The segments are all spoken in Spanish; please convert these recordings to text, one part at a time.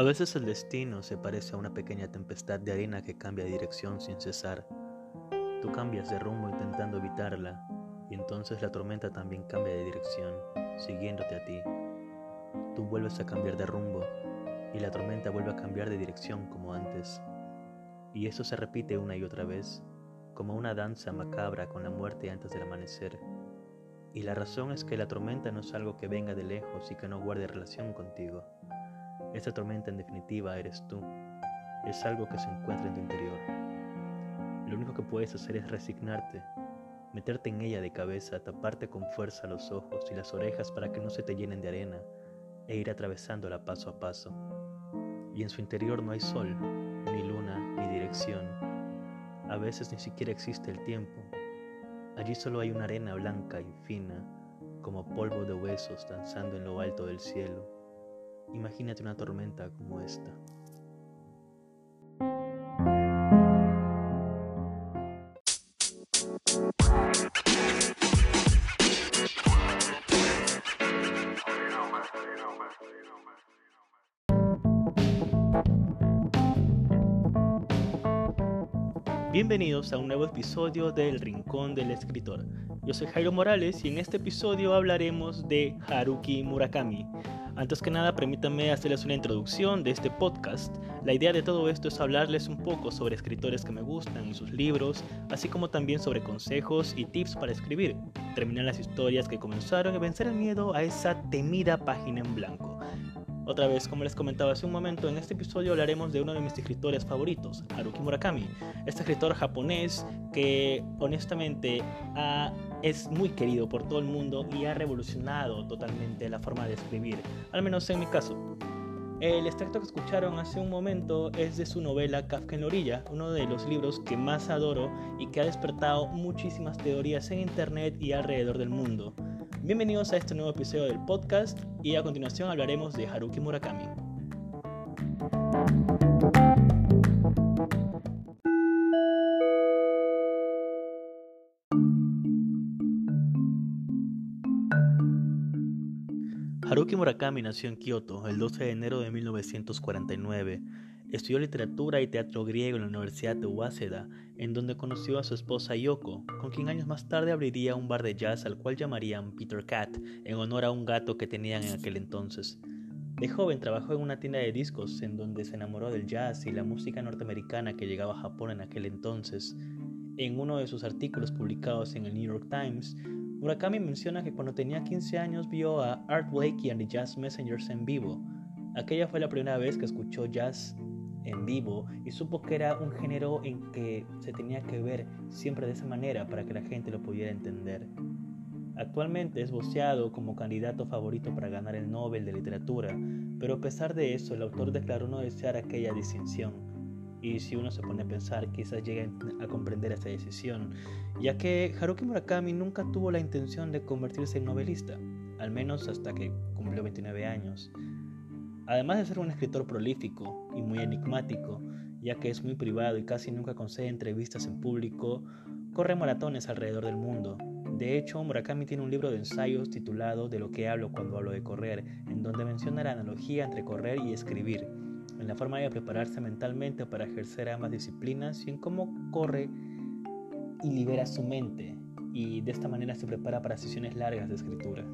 A veces el destino se parece a una pequeña tempestad de arena que cambia de dirección sin cesar. Tú cambias de rumbo intentando evitarla y entonces la tormenta también cambia de dirección, siguiéndote a ti. Tú vuelves a cambiar de rumbo y la tormenta vuelve a cambiar de dirección como antes. Y eso se repite una y otra vez, como una danza macabra con la muerte antes del amanecer. Y la razón es que la tormenta no es algo que venga de lejos y que no guarde relación contigo. Esta tormenta en definitiva eres tú. Es algo que se encuentra en tu interior. Lo único que puedes hacer es resignarte, meterte en ella de cabeza, taparte con fuerza los ojos y las orejas para que no se te llenen de arena e ir atravesándola paso a paso. Y en su interior no hay sol, ni luna, ni dirección. A veces ni siquiera existe el tiempo. Allí solo hay una arena blanca y fina, como polvo de huesos danzando en lo alto del cielo Imagínate una tormenta como esta. Bienvenidos a un nuevo episodio del Rincón del Escritor. Yo soy Jairo Morales y en este episodio hablaremos de Haruki Murakami, antes que nada, permítanme hacerles una introducción de este podcast. La idea de todo esto es hablarles un poco sobre escritores que me gustan y sus libros, así como también sobre consejos y tips para escribir, terminar las historias que comenzaron y vencer el miedo a esa temida página en blanco. Otra vez, como les comentaba hace un momento, en este episodio hablaremos de uno de mis escritores favoritos, Haruki Murakami, este escritor japonés que honestamente es muy querido por todo el mundo y ha revolucionado totalmente la forma de escribir, al menos en mi caso. El extracto que escucharon hace un momento es de su novela Kafka en la orilla, uno de los libros que más adoro y que ha despertado muchísimas teorías en internet y alrededor del mundo. Bienvenidos a este nuevo episodio del podcast y a continuación hablaremos de Haruki Murakami. Haruki Murakami nació en Kioto el 12 de enero de 1949. Estudió literatura y teatro griego en la Universidad de Waseda, en donde conoció a su esposa Yoko, con quien años más tarde abriría un bar de jazz al cual llamarían Peter Cat, en honor a un gato que tenían en aquel entonces. De joven trabajó en una tienda de discos en donde se enamoró del jazz y la música norteamericana que llegaba a Japón en aquel entonces. En uno de sus artículos publicados en el New York Times, Murakami menciona que cuando tenía 15 años vio a Art Blakey and the Jazz Messengers en vivo. Aquella fue la primera vez que escuchó jazz en vivo y supo que era un género en que se tenía que ver siempre de esa manera para que la gente lo pudiera entender. Actualmente es voceado como candidato favorito para ganar el Nobel de Literatura, pero a pesar de eso el autor declaró no desear aquella distinción. Y si uno se pone a pensar, quizás llegue a comprender esa decisión, ya que Haruki Murakami nunca tuvo la intención de convertirse en novelista, al menos hasta que cumplió 29 años. Además de ser un escritor prolífico y muy enigmático, ya que es muy privado y casi nunca concede entrevistas en público, corre maratones alrededor del mundo. De hecho, Murakami tiene un libro de ensayos titulado De lo que hablo cuando hablo de correr, en donde menciona la analogía entre correr y escribir, en la forma de prepararse mentalmente para ejercer ambas disciplinas y en cómo corre y libera su mente, y de esta manera se prepara para sesiones largas de escritura.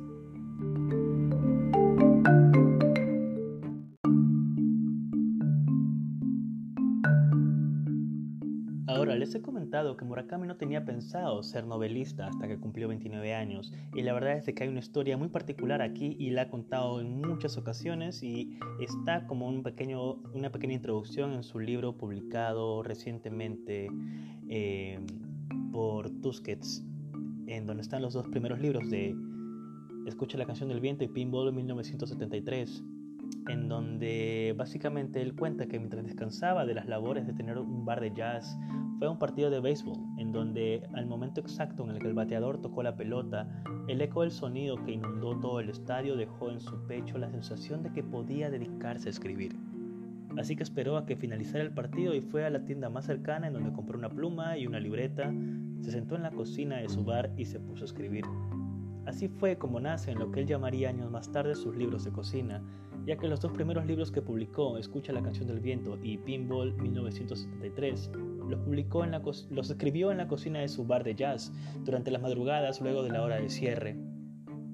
Les he comentado que Murakami no tenía pensado ser novelista hasta que cumplió 29 años y la verdad es que hay una historia muy particular aquí y la ha contado en muchas ocasiones y está como un pequeño, una pequeña introducción en su libro publicado recientemente eh, por Tusquets en donde están los dos primeros libros de Escucha la canción del viento y Pinball en 1973 en donde básicamente él cuenta que mientras descansaba de las labores de tener un bar de jazz, fue a un partido de béisbol, en donde al momento exacto en el que el bateador tocó la pelota, el eco del sonido que inundó todo el estadio dejó en su pecho la sensación de que podía dedicarse a escribir. Así que esperó a que finalizara el partido y fue a la tienda más cercana en donde compró una pluma y una libreta, se sentó en la cocina de su bar y se puso a escribir. Así fue como nace en lo que él llamaría años más tarde sus libros de cocina, ya que los dos primeros libros que publicó, Escucha la canción del viento y Pinball 1973, los, publicó en la los escribió en la cocina de su bar de jazz durante las madrugadas luego de la hora de cierre.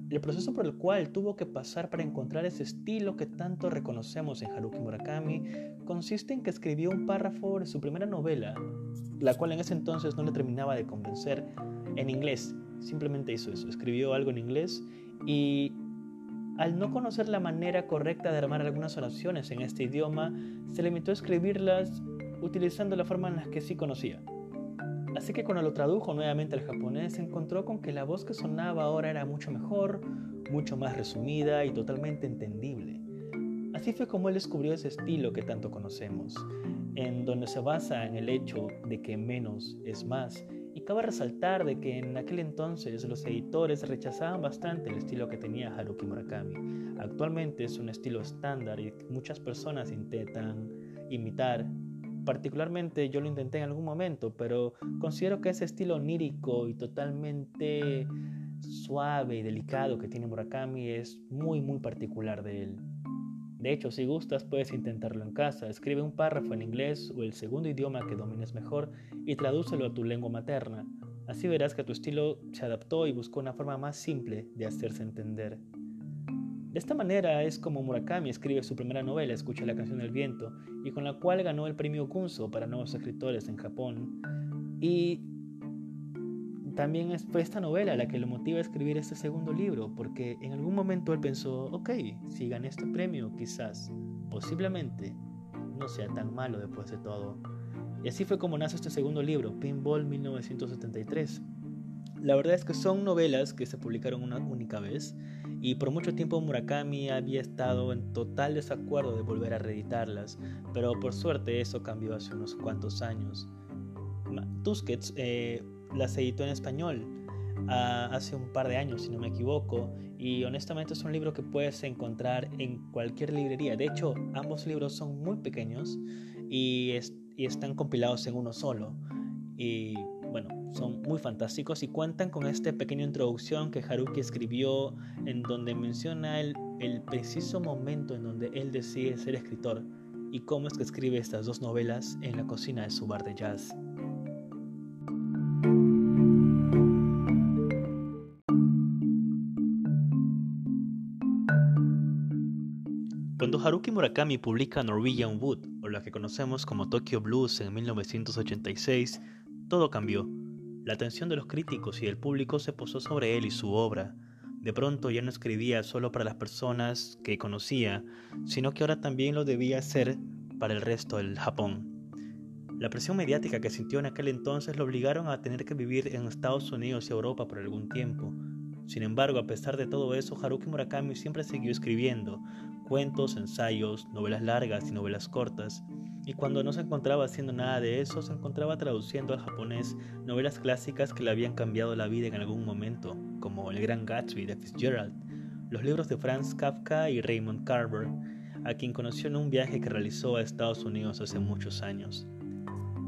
El proceso por el cual tuvo que pasar para encontrar ese estilo que tanto reconocemos en Haruki Murakami consiste en que escribió un párrafo de su primera novela, la cual en ese entonces no le terminaba de convencer, en inglés. Simplemente hizo eso, escribió algo en inglés y al no conocer la manera correcta de armar algunas oraciones en este idioma, se limitó a escribirlas utilizando la forma en la que sí conocía. Así que cuando lo tradujo nuevamente al japonés, se encontró con que la voz que sonaba ahora era mucho mejor, mucho más resumida y totalmente entendible. Así fue como él descubrió ese estilo que tanto conocemos, en donde se basa en el hecho de que menos es más cabe resaltar de que en aquel entonces los editores rechazaban bastante el estilo que tenía Haruki Murakami. Actualmente es un estilo estándar y muchas personas intentan imitar. Particularmente yo lo intenté en algún momento, pero considero que ese estilo onírico y totalmente suave y delicado que tiene Murakami es muy muy particular de él. De hecho, si gustas, puedes intentarlo en casa. Escribe un párrafo en inglés o el segundo idioma que domines mejor y tradúcelo a tu lengua materna. Así verás que tu estilo se adaptó y buscó una forma más simple de hacerse entender. De esta manera es como Murakami escribe su primera novela, Escucha la canción del viento, y con la cual ganó el premio Kunzo para nuevos escritores en Japón. Y también fue esta novela la que lo motiva a escribir este segundo libro, porque en algún momento él pensó, ok, si gané este premio, quizás, posiblemente, no sea tan malo después de todo. Y así fue como nace este segundo libro, Pinball 1973. La verdad es que son novelas que se publicaron una única vez y por mucho tiempo Murakami había estado en total desacuerdo de volver a reeditarlas, pero por suerte eso cambió hace unos cuantos años. Tusquets eh, las editó en español ah, hace un par de años, si no me equivoco, y honestamente es un libro que puedes encontrar en cualquier librería. De hecho, ambos libros son muy pequeños y, están compilados en uno solo. Y bueno, son muy fantásticos y cuentan con esta pequeña introducción que Haruki escribió en donde menciona el preciso momento en donde él decide ser escritor y cómo es que escribe estas dos novelas en la cocina de su bar de jazz. Haruki Murakami publica Norwegian Wood, o la que conocemos como Tokyo Blues en 1986, todo cambió. La atención de los críticos y del público se posó sobre él y su obra. De pronto ya no escribía solo para las personas que conocía, sino que ahora también lo debía hacer para el resto del Japón. La presión mediática que sintió en aquel entonces lo obligaron a tener que vivir en Estados Unidos y Europa por algún tiempo. Sin embargo, a pesar de todo eso, Haruki Murakami siempre siguió escribiendo, cuentos, ensayos, novelas largas y novelas cortas, y cuando no se encontraba haciendo nada de eso, se encontraba traduciendo al japonés novelas clásicas que le habían cambiado la vida en algún momento, como El Gran Gatsby de Fitzgerald, los libros de Franz Kafka y Raymond Carver, a quien conoció en un viaje que realizó a Estados Unidos hace muchos años.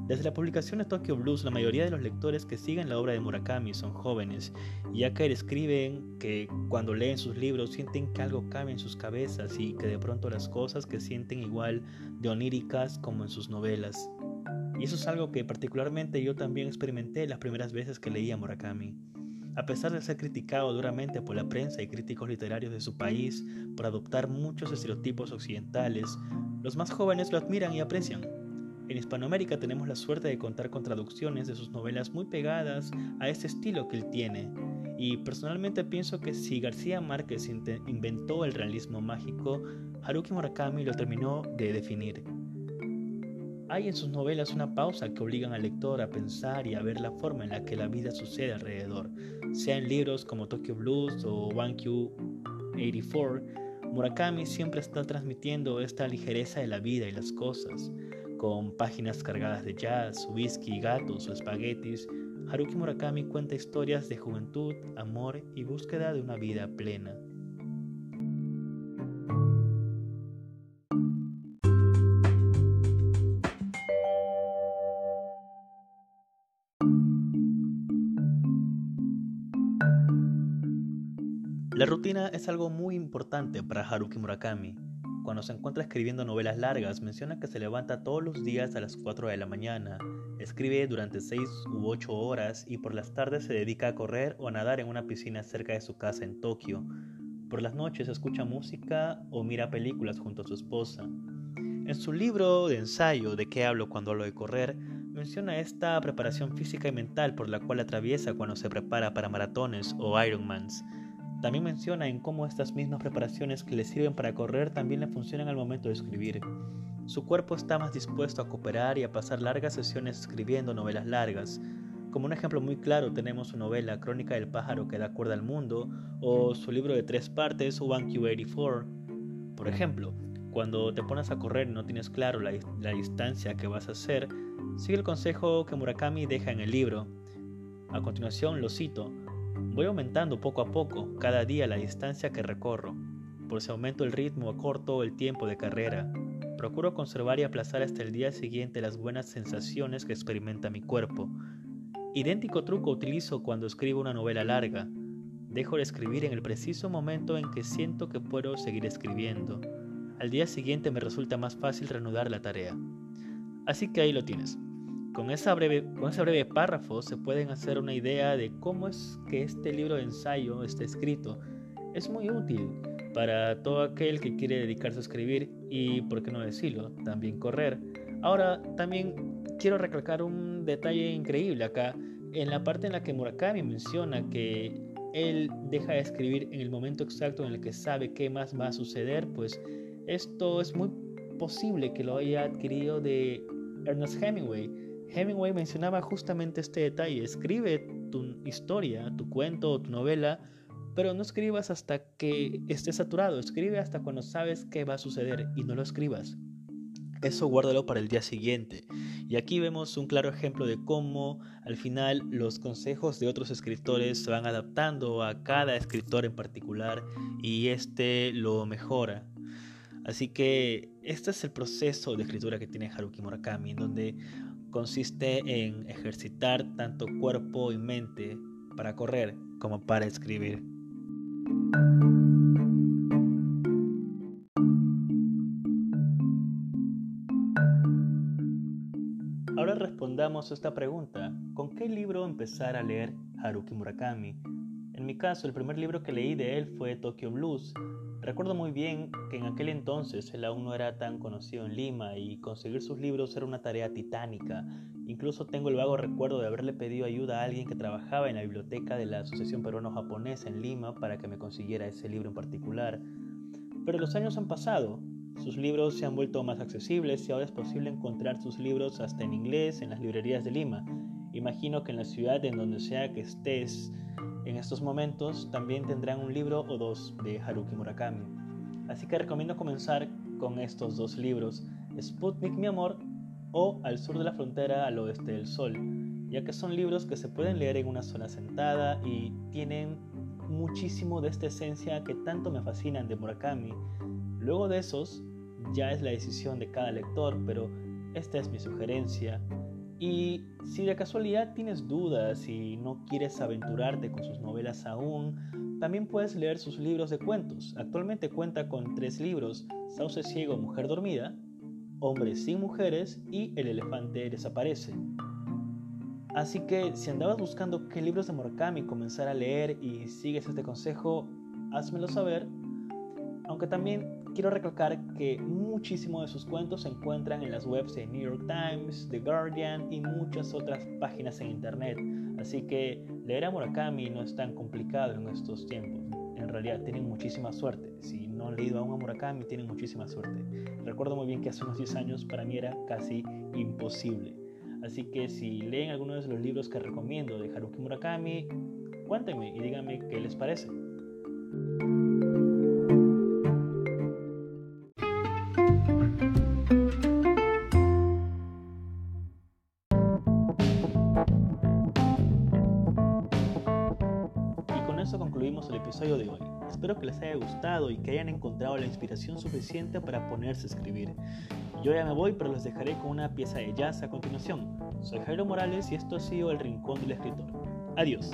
Desde la publicación de Tokyo Blues, la mayoría de los lectores que siguen la obra de Murakami son jóvenes, ya que escriben que cuando leen sus libros sienten que algo cambia en sus cabezas y que de pronto las cosas que sienten igual de oníricas como en sus novelas. Y eso es algo que particularmente yo también experimenté las primeras veces que leía Murakami. A pesar de ser criticado duramente por la prensa y críticos literarios de su país por adoptar muchos estereotipos occidentales, los más jóvenes lo admiran y aprecian. En Hispanoamérica tenemos la suerte de contar con traducciones de sus novelas muy pegadas a ese estilo que él tiene. Y personalmente pienso que si García Márquez inventó el realismo mágico, Haruki Murakami lo terminó de definir. Hay en sus novelas una pausa que obligan al lector a pensar y a ver la forma en la que la vida sucede alrededor, sea en libros como Tokyo Blues o Q 84, Murakami siempre está transmitiendo esta ligereza de la vida y las cosas, con páginas cargadas de jazz, whisky, gatos o espaguetis, Haruki Murakami cuenta historias de juventud, amor y búsqueda de una vida plena. La rutina es algo muy importante para Haruki Murakami. Cuando se encuentra escribiendo novelas largas, menciona que se levanta todos los días a las 4 de la mañana, escribe durante 6 u 8 horas y por las tardes se dedica a correr o a nadar en una piscina cerca de su casa en Tokio. Por las noches escucha música o mira películas junto a su esposa. En su libro de ensayo ¿De qué hablo cuando hablo de correr? menciona esta preparación física y mental por la cual atraviesa cuando se prepara para maratones o Ironmans. También menciona en cómo estas mismas preparaciones que le sirven para correr también le funcionan al momento de escribir. Su cuerpo está más dispuesto a cooperar y a pasar largas sesiones escribiendo novelas largas. Como un ejemplo muy claro tenemos su novela Crónica del pájaro que da cuerda al mundo o su libro de tres partes One Q84. Por ejemplo, cuando te pones a correr y no tienes claro la, la distancia que vas a hacer, sigue el consejo que Murakami deja en el libro. A continuación lo cito, Voy aumentando poco a poco cada día la distancia que recorro. Por si aumento el ritmo, acorto el tiempo de carrera. Procuro conservar y aplazar hasta el día siguiente las buenas sensaciones que experimenta mi cuerpo. Idéntico truco utilizo cuando escribo una novela larga. Dejo de escribir en el preciso momento en que siento que puedo seguir escribiendo. Al día siguiente me resulta más fácil reanudar la tarea. Así que ahí lo tienes. Con, esa breve, con ese breve párrafo se pueden hacer una idea de cómo es que este libro de ensayo está escrito. Es muy útil para todo aquel que quiere dedicarse a escribir y, por qué no decirlo, también correr. Ahora, también quiero recalcar un detalle increíble acá, en la parte en la que Murakami menciona que él deja de escribir en el momento exacto en el que sabe qué más va a suceder, pues esto es muy posible que lo haya adquirido de Ernest Hemingway, Hemingway mencionaba justamente este detalle. Escribe tu historia, tu cuento, tu novela, pero no escribas hasta que estés saturado. Escribe hasta cuando sabes qué va a suceder y no lo escribas. Eso guárdalo para el día siguiente. Y aquí vemos un claro ejemplo de cómo al final los consejos de otros escritores se van adaptando a cada escritor en particular y este lo mejora. Así que este es el proceso de escritura que tiene Haruki Murakami, en donde consiste en ejercitar tanto cuerpo y mente para correr como para escribir. Ahora respondamos esta pregunta. ¿Con qué libro empezar a leer Haruki Murakami? En mi caso, el primer libro que leí de él fue Tokyo Blues, Recuerdo muy bien que en aquel entonces él aún no era tan conocido en Lima y conseguir sus libros era una tarea titánica. Incluso tengo el vago recuerdo de haberle pedido ayuda a alguien que trabajaba en la biblioteca de la Asociación Peruano-Japonesa en Lima para que me consiguiera ese libro en particular. Pero los años han pasado, sus libros se han vuelto más accesibles y ahora es posible encontrar sus libros hasta en inglés en las librerías de Lima. Imagino que en la ciudad en donde sea que estés, en estos momentos también tendrán un libro o dos de Haruki Murakami. Así que recomiendo comenzar con estos dos libros, Sputnik mi amor o Al sur de la frontera al oeste del sol, ya que son libros que se pueden leer en una sola sentada y tienen muchísimo de esta esencia que tanto me fascinan de Murakami. Luego de esos, ya es la decisión de cada lector, pero esta es mi sugerencia. Y si de casualidad tienes dudas y no quieres aventurarte con sus novelas aún, también puedes leer sus libros de cuentos. Actualmente cuenta con tres libros, Sauce Ciego, Mujer Dormida, Hombres sin Mujeres y El Elefante Desaparece. Así que si andabas buscando qué libros de Murakami comenzar a leer y sigues este consejo, házmelo saber. Aunque también quiero recalcar que muchísimos de sus cuentos se encuentran en las webs de New York Times, The Guardian y muchas otras páginas en internet, así que leer a Murakami no es tan complicado en estos tiempos. En realidad tienen muchísima suerte. Si no han leído aún a Murakami, tienen muchísima suerte. Recuerdo muy bien que hace unos 10 años para mí era casi imposible. Así que si leen algunos de los libros que recomiendo de Haruki Murakami, cuéntenme y díganme qué les parece. Episodio de hoy. Espero que les haya gustado y que hayan encontrado la inspiración suficiente para ponerse a escribir. Yo ya me voy, pero les dejaré con una pieza de jazz a continuación. Soy Jairo Morales y esto ha sido El Rincón del Escritor. Adiós.